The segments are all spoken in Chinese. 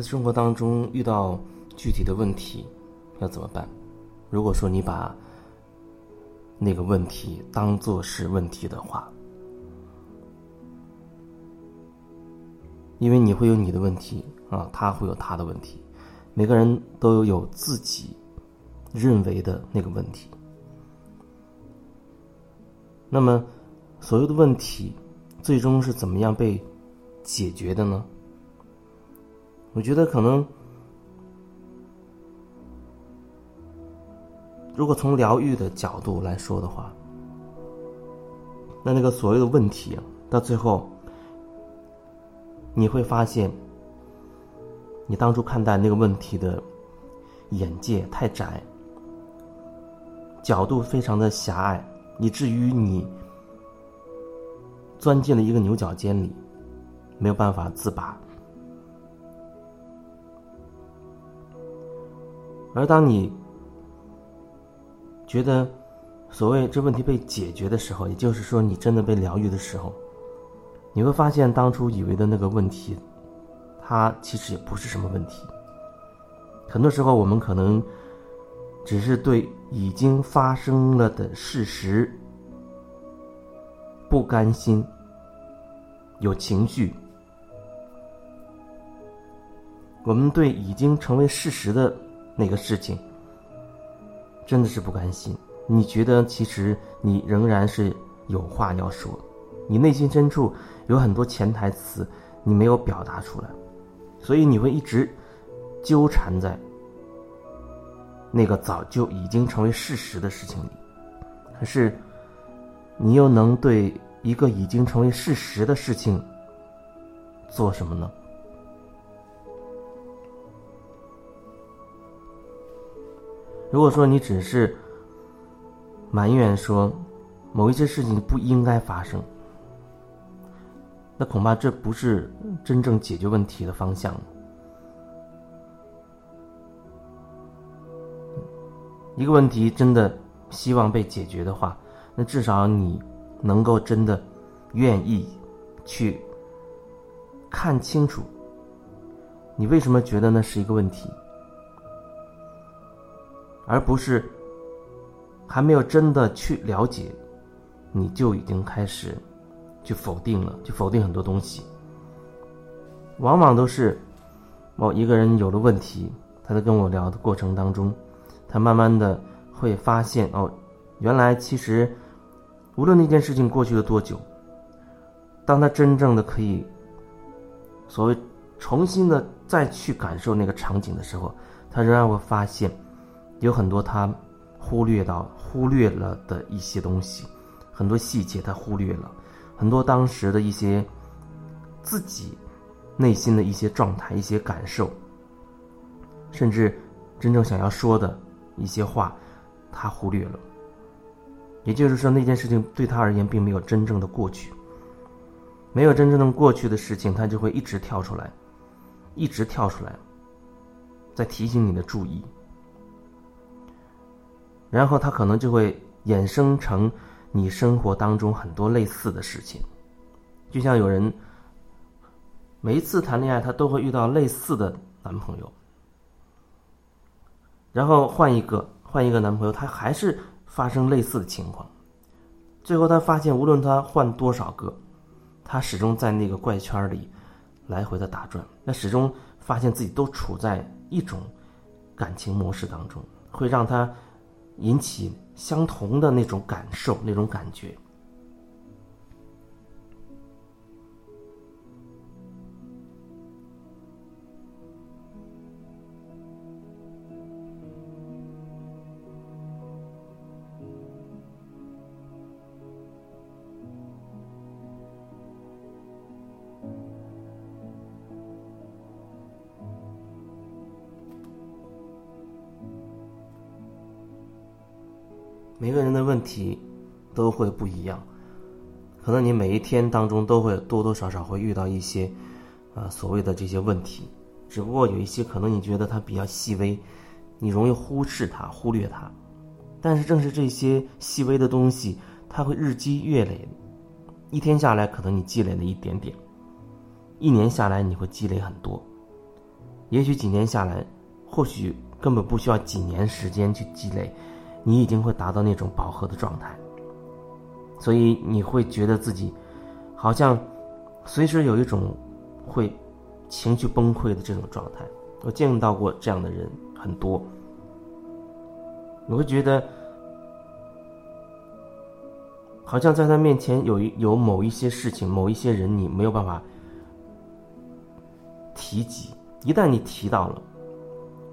在生活当中遇到具体的问题，要怎么办？如果说你把那个问题当做是问题的话，因为你会有你的问题啊，他会有他的问题，每个人都有自己认为的那个问题。那么，所有的问题最终是怎么样被解决的呢？我觉得可能，如果从疗愈的角度来说的话，那那个所谓的问题，到最后。你会发现，你当初看待那个问题的眼界太窄，角度非常的狭隘，以至于你钻进了一个牛角尖里，没有办法自拔。而当你觉得所谓这问题被解决的时候，也就是说你真的被疗愈的时候。你会发现，当初以为的那个问题，它其实也不是什么问题。很多时候，我们可能只是对已经发生了的事实不甘心，有情绪。我们对已经成为事实的那个事情，真的是不甘心。你觉得，其实你仍然是有话要说。你内心深处有很多潜台词，你没有表达出来，所以你会一直纠缠在那个早就已经成为事实的事情里。可是，你又能对一个已经成为事实的事情做什么呢？如果说你只是埋怨说某一些事情不应该发生，那恐怕这不是真正解决问题的方向。一个问题真的希望被解决的话，那至少你能够真的愿意去看清楚，你为什么觉得那是一个问题，而不是还没有真的去了解，你就已经开始。去否定了，去否定很多东西。往往都是，某一个人有了问题，他在跟我聊的过程当中，他慢慢的会发现哦，原来其实，无论那件事情过去了多久，当他真正的可以，所谓重新的再去感受那个场景的时候，他仍然会发现，有很多他忽略到、忽略了的一些东西，很多细节他忽略了。很多当时的一些自己内心的一些状态、一些感受，甚至真正想要说的一些话，他忽略了。也就是说，那件事情对他而言并没有真正的过去，没有真正的过去的事情，他就会一直跳出来，一直跳出来，在提醒你的注意，然后他可能就会衍生成。你生活当中很多类似的事情，就像有人每一次谈恋爱，他都会遇到类似的男朋友，然后换一个换一个男朋友，他还是发生类似的情况，最后他发现，无论他换多少个，他始终在那个怪圈里来回的打转，那始终发现自己都处在一种感情模式当中，会让他引起。相同的那种感受，那种感觉。每个人的问题都会不一样，可能你每一天当中都会多多少少会遇到一些啊所谓的这些问题，只不过有一些可能你觉得它比较细微，你容易忽视它、忽略它，但是正是这些细微的东西，它会日积月累，一天下来可能你积累了一点点，一年下来你会积累很多，也许几年下来，或许根本不需要几年时间去积累，你已经会达到那种饱和的状态。所以你会觉得自己好像随时有一种会情绪崩溃的这种状态。我见到过这样的人很多，你会觉得好像在他面前有一有某一些事情、某一些人，你没有办法提及。一旦你提到了，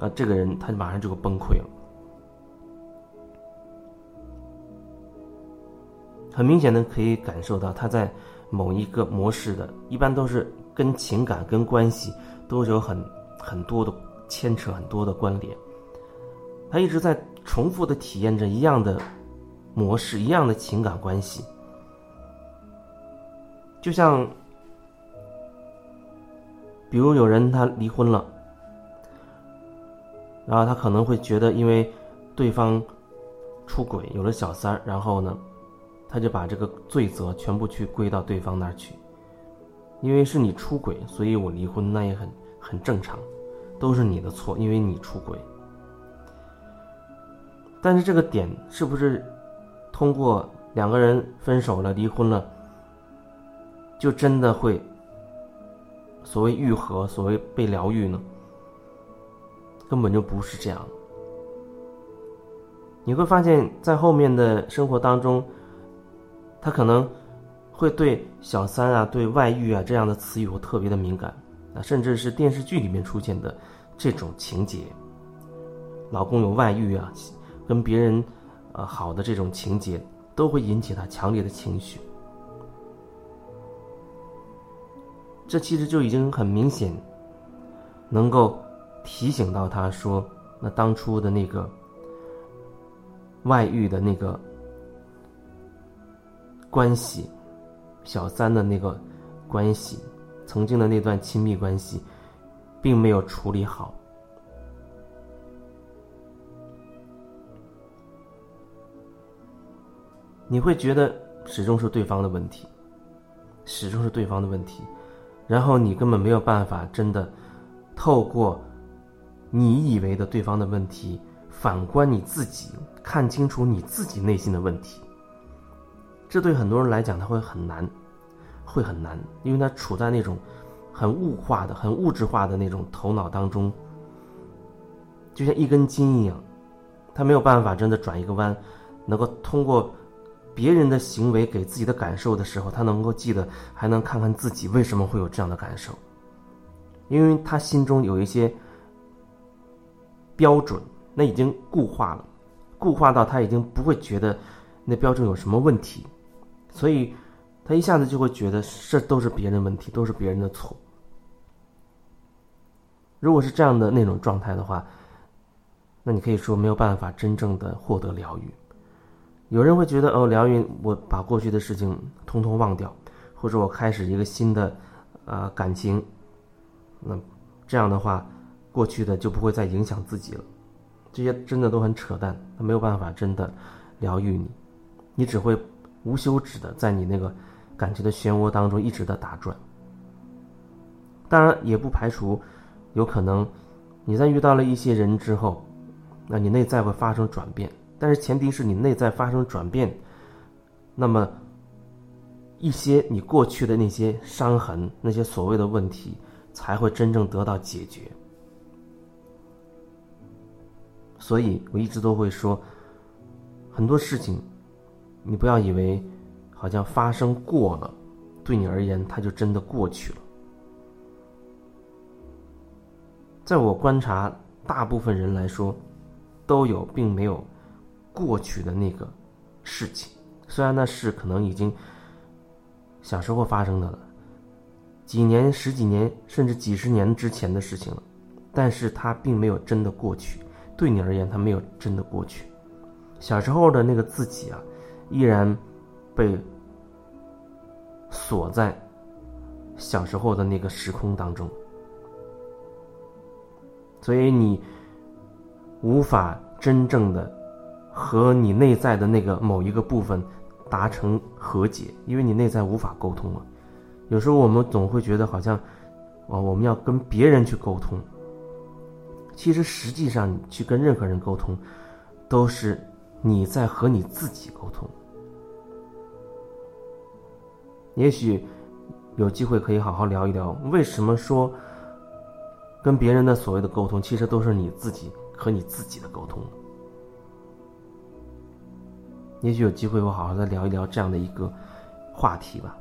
啊，这个人他马上就会崩溃了。很明显的可以感受到他在某一个模式的，一般都是跟情感、跟关系都有很很多的牵扯、很多的关联。他一直在重复的体验着一样的模式、一样的情感关系，就像。比如有人他离婚了，然后他可能会觉得，因为对方出轨有了小三儿，然后呢，他就把这个罪责全部去归到对方那儿去，因为是你出轨，所以我离婚，那也很很正常，都是你的错，因为你出轨。但是这个点是不是通过两个人分手了、离婚了，就真的会？所谓愈合，所谓被疗愈呢，根本就不是这样。你会发现在后面的生活当中，他可能会对小三啊、对外遇啊这样的词语会特别的敏感啊，甚至是电视剧里面出现的这种情节，老公有外遇啊，跟别人呃好的这种情节，都会引起他强烈的情绪。这其实就已经很明显，能够提醒到他说，那当初的那个外遇的那个关系，小三的那个关系，曾经的那段亲密关系，并没有处理好。你会觉得始终是对方的问题，始终是对方的问题。然后你根本没有办法真的透过你以为的对方的问题，反观你自己，看清楚你自己内心的问题。这对很多人来讲，他会很难，会很难，因为他处在那种很物化的、很物质化的那种头脑当中，就像一根筋一样，他没有办法真的转一个弯，能够通过。别人的行为给自己的感受的时候，他能够记得，还能看看自己为什么会有这样的感受，因为他心中有一些标准，那已经固化了，固化到他已经不会觉得那标准有什么问题，所以他一下子就会觉得这都是别人的问题，都是别人的错。如果是这样的那种状态的话，那你可以说没有办法真正的获得疗愈。有人会觉得哦，疗愈我把过去的事情通通忘掉，或者我开始一个新的，呃，感情，那这样的话，过去的就不会再影响自己了。这些真的都很扯淡，他没有办法真的疗愈你，你只会无休止的在你那个感情的漩涡当中一直的打转。当然，也不排除有可能你在遇到了一些人之后，那你内在会发生转变。但是前提是你内在发生转变，那么一些你过去的那些伤痕、那些所谓的问题，才会真正得到解决。所以我一直都会说，很多事情，你不要以为好像发生过了，对你而言它就真的过去了。在我观察，大部分人来说，都有并没有。过去的那个事情，虽然那是可能已经小时候发生的了，几年、十几年，甚至几十年之前的事情了，但是它并没有真的过去。对你而言，它没有真的过去。小时候的那个自己啊，依然被锁在小时候的那个时空当中，所以你无法真正的。和你内在的那个某一个部分达成和解，因为你内在无法沟通了。有时候我们总会觉得好像，啊，我们要跟别人去沟通，其实实际上，你去跟任何人沟通，都是你在和你自己沟通。也许有机会可以好好聊一聊，为什么说跟别人的所谓的沟通，其实都是你自己和你自己的沟通。也许有机会，我好好再聊一聊这样的一个话题吧。